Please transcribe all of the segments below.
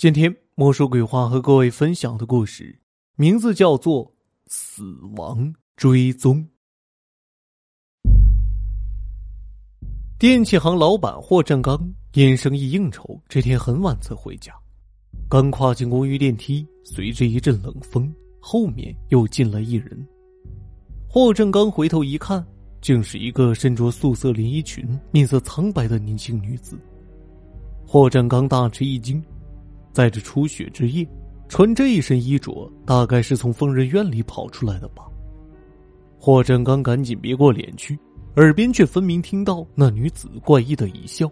今天魔术鬼话和各位分享的故事名字叫做《死亡追踪》。电器行老板霍振刚因生意应酬，这天很晚才回家。刚跨进公寓电梯，随着一阵冷风，后面又进来一人。霍振刚回头一看，竟是一个身着素色连衣裙、面色苍白的年轻女子。霍振刚大吃一惊。在这初雪之夜，穿这一身衣着，大概是从疯人院里跑出来的吧。霍振刚赶紧别过脸去，耳边却分明听到那女子怪异的一笑。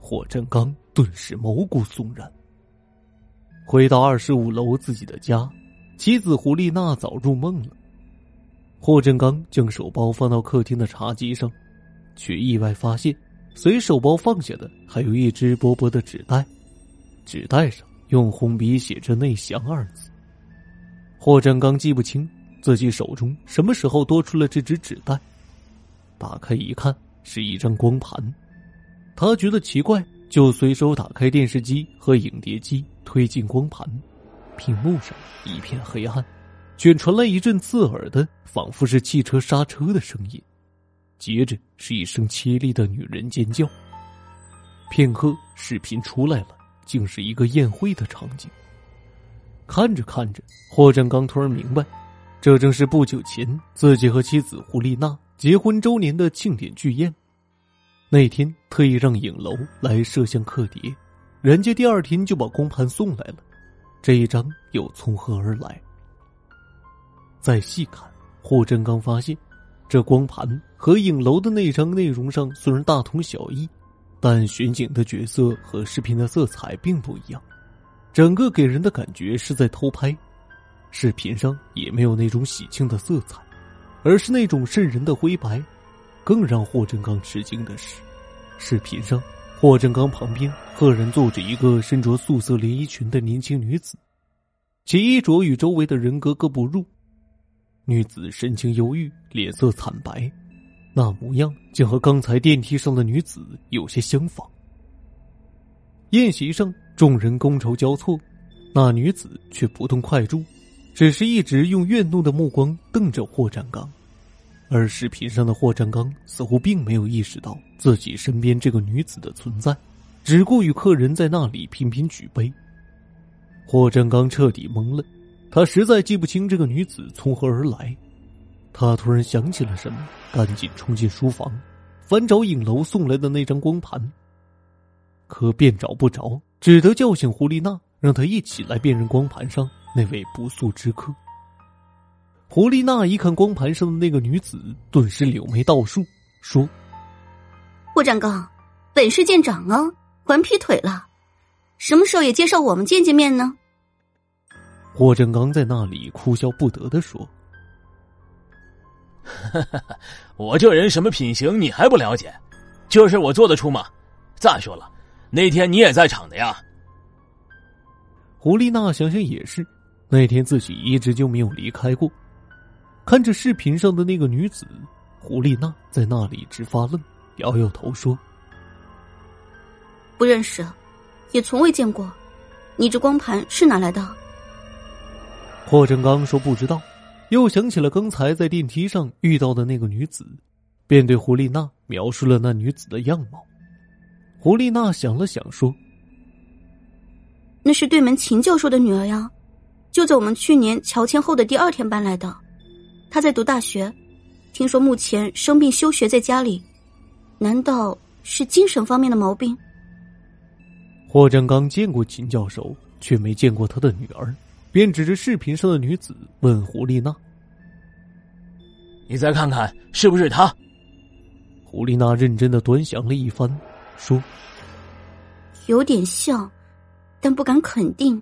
霍振刚顿时毛骨悚然。回到二十五楼自己的家，妻子胡丽娜早入梦了。霍振刚将手包放到客厅的茶几上，却意外发现，随手包放下的还有一只薄薄的纸袋。纸袋上用红笔写着“内降”二字。霍振刚记不清自己手中什么时候多出了这只纸袋，打开一看是一张光盘，他觉得奇怪，就随手打开电视机和影碟机，推进光盘，屏幕上一片黑暗，却传来一阵刺耳的，仿佛是汽车刹车的声音，接着是一声凄厉的女人尖叫。片刻，视频出来了。竟是一个宴会的场景。看着看着，霍振刚突然明白，这正是不久前自己和妻子胡丽娜结婚周年的庆典聚宴。那天特意让影楼来摄像刻碟，人家第二天就把光盘送来了。这一张又从何而来？再细看，霍振刚发现，这光盘和影楼的那张内容上虽然大同小异。但巡警的角色和视频的色彩并不一样，整个给人的感觉是在偷拍。视频上也没有那种喜庆的色彩，而是那种渗人的灰白。更让霍振刚吃惊的是，视频上霍振刚旁边赫然坐着一个身着素色连衣裙的年轻女子，其衣着与周围的人格格不入。女子神情忧郁，脸色惨白。那模样竟和刚才电梯上的女子有些相仿。宴席上，众人觥筹交错，那女子却不动快住，只是一直用怨怒的目光瞪着霍占刚。而视频上的霍占刚似乎并没有意识到自己身边这个女子的存在，只顾与客人在那里频频举杯。霍占刚彻底懵了，他实在记不清这个女子从何而来。他突然想起了什么，赶紧冲进书房，翻找影楼送来的那张光盘。可便找不着，只得叫醒胡丽娜，让她一起来辨认光盘上那位不速之客。胡丽娜一看光盘上的那个女子，顿时柳眉倒竖，说：“霍占刚，本事见长啊，还劈腿了，什么时候也介绍我们见见面呢？”霍占刚在那里哭笑不得的说。我这人什么品行你还不了解？这事我做得出吗？再说了，那天你也在场的呀。胡丽娜想想也是，那天自己一直就没有离开过。看着视频上的那个女子，胡丽娜在那里直发愣，摇摇头说：“不认识，也从未见过。你这光盘是哪来的？”霍正刚说：“不知道。”又想起了刚才在电梯上遇到的那个女子，便对胡丽娜描述了那女子的样貌。胡丽娜想了想说：“那是对门秦教授的女儿呀，就在我们去年乔迁后的第二天搬来的。她在读大学，听说目前生病休学在家里，难道是精神方面的毛病？”霍正刚见过秦教授，却没见过他的女儿。便指着视频上的女子问胡丽娜：“你再看看是不是他？”胡丽娜认真的端详了一番，说：“有点像，但不敢肯定。”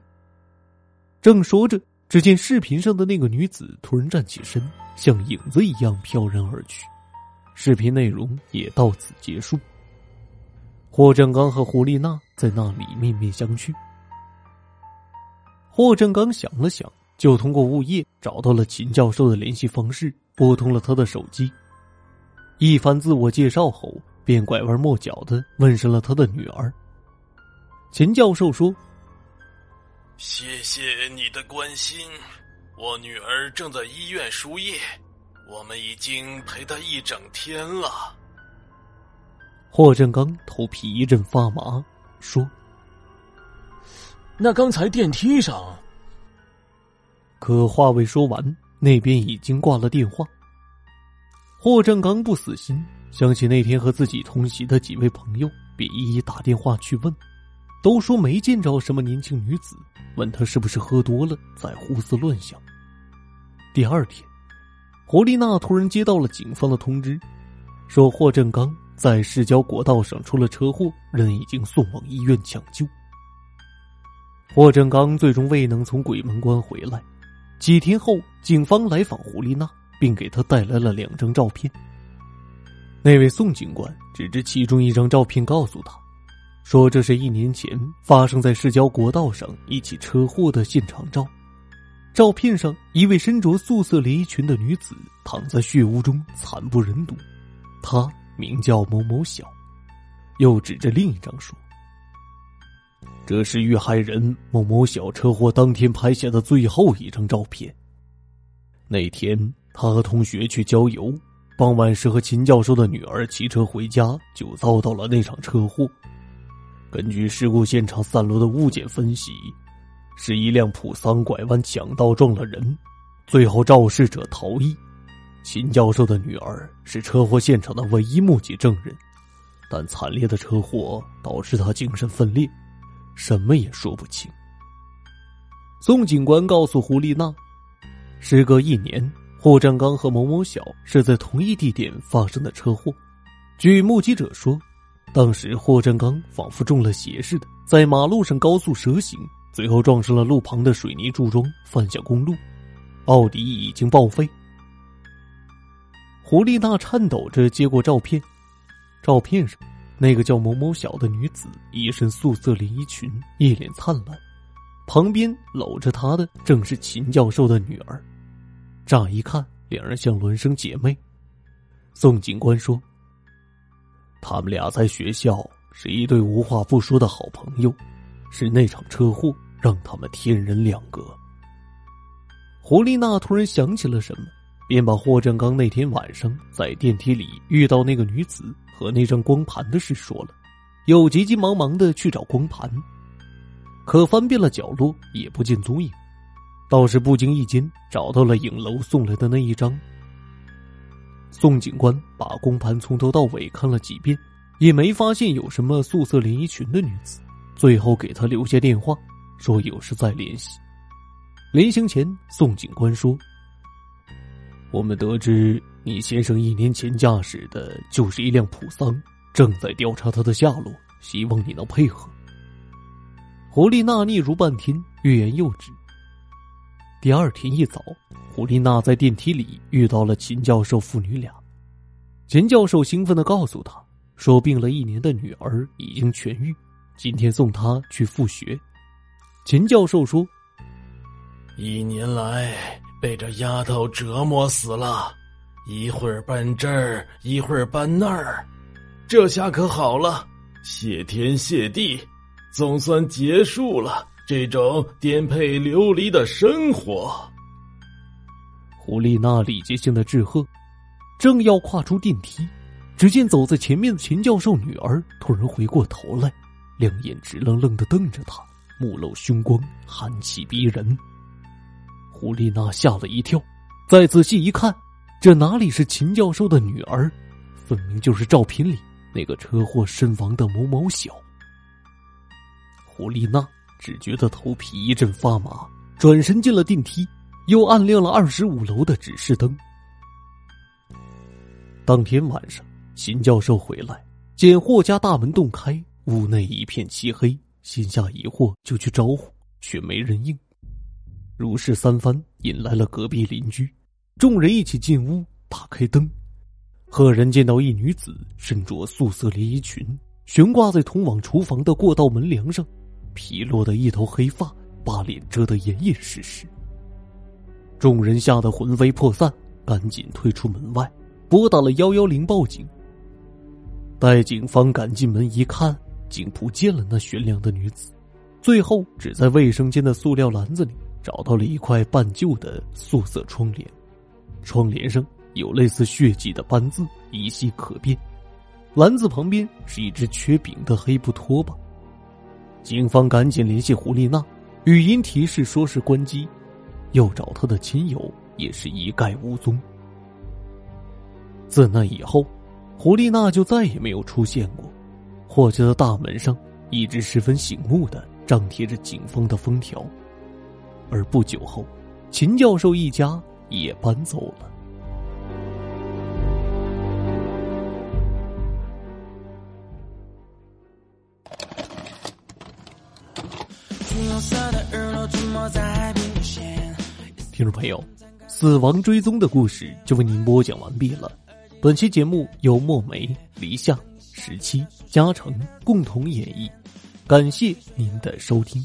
正说着，只见视频上的那个女子突然站起身，像影子一样飘然而去。视频内容也到此结束。霍正刚和胡丽娜在那里面面相觑。霍正刚想了想，就通过物业找到了秦教授的联系方式，拨通了他的手机。一番自我介绍后，便拐弯抹角的问上了他的女儿。秦教授说：“谢谢你的关心。我女儿正在医院输液，我们已经陪她一整天了。霍振刚头皮一阵发麻，说：“那刚才电梯上……”可话未说完，那边已经挂了电话。霍振刚不死心，想起那天和自己同席的几位朋友，便一一打电话去问，都说没见着什么年轻女子。问他是不是喝多了在胡思乱想。第二天，胡丽娜突然接到了警方的通知，说霍振刚在市郊国道上出了车祸，人已经送往医院抢救。霍振刚最终未能从鬼门关回来。几天后，警方来访胡丽娜，并给她带来了两张照片。那位宋警官指着其中一张照片，告诉他。说这是一年前发生在市郊国道上一起车祸的现场照，照片上一位身着素色连衣裙的女子躺在血污中惨不忍睹，她名叫某某晓，又指着另一张说：“这是遇害人某某小车祸当天拍下的最后一张照片。那天他和同学去郊游，傍晚时和秦教授的女儿骑车回家，就遭到了那场车祸。”根据事故现场散落的物件分析，是一辆普桑拐弯抢道撞了人，最后肇事者逃逸。秦教授的女儿是车祸现场的唯一目击证人，但惨烈的车祸导致他精神分裂，什么也说不清。宋警官告诉胡丽娜，时隔一年，霍占刚和某某小是在同一地点发生的车祸。据目击者说。当时霍振刚仿佛中了邪似的，在马路上高速蛇行，最后撞上了路旁的水泥柱桩，翻下公路。奥迪已经报废。胡丽娜颤抖着接过照片，照片上那个叫某某小的女子，一身素色连衣裙，一脸灿烂，旁边搂着她的正是秦教授的女儿。乍一看，两人像孪生姐妹。宋警官说。他们俩在学校是一对无话不说的好朋友，是那场车祸让他们天人两隔。胡丽娜突然想起了什么，便把霍振刚那天晚上在电梯里遇到那个女子和那张光盘的事说了，又急急忙忙的去找光盘，可翻遍了角落也不见踪影，倒是不经意间找到了影楼送来的那一张。宋警官把光盘从头到尾看了几遍，也没发现有什么素色连衣裙的女子。最后给他留下电话，说有事再联系。临行前，宋警官说：“我们得知你先生一年前驾驶的就是一辆普桑，正在调查他的下落，希望你能配合。”胡丽娜嗫嚅半天，欲言又止。第二天一早。胡丽娜在电梯里遇到了秦教授父女俩，秦教授兴奋的告诉她，说病了一年的女儿已经痊愈，今天送她去复学。秦教授说：“一年来被这丫头折磨死了，一会儿搬这儿，一会儿搬那儿，这下可好了，谢天谢地，总算结束了这种颠沛流离的生活。”胡丽娜礼节性的致贺，正要跨出电梯，只见走在前面的秦教授女儿突然回过头来，两眼直愣愣的瞪着他，目露凶光，寒气逼人。胡丽娜吓了一跳，再仔细一看，这哪里是秦教授的女儿，分明就是照片里那个车祸身亡的某某小。胡丽娜只觉得头皮一阵发麻，转身进了电梯。又按亮了二十五楼的指示灯。当天晚上，秦教授回来，见霍家大门洞开，屋内一片漆黑，心下疑惑，就去招呼，却没人应。如是三番，引来了隔壁邻居，众人一起进屋，打开灯，赫然见到一女子身着素色连衣裙，悬挂在通往厨房的过道门梁上，披落的一头黑发，把脸遮得严严实实。众人吓得魂飞魄散，赶紧退出门外，拨打了幺幺零报警。待警方赶进门一看，竟不见了那悬梁的女子，最后只在卫生间的塑料篮子里找到了一块半旧的素色窗帘，窗帘上有类似血迹的斑渍，依稀可辨。篮子旁边是一只缺柄的黑布拖把。警方赶紧联系胡丽娜，语音提示说是关机，又找她的亲友，也是一概无踪。自那以后，胡丽娜就再也没有出现过。霍家的大门上一直十分醒目的。张贴着警方的封条，而不久后，秦教授一家也搬走了。听众朋友，死亡追踪的故事就为您播讲完毕了。本期节目由墨梅、黎夏、十七、嘉诚共同演绎。感谢您的收听，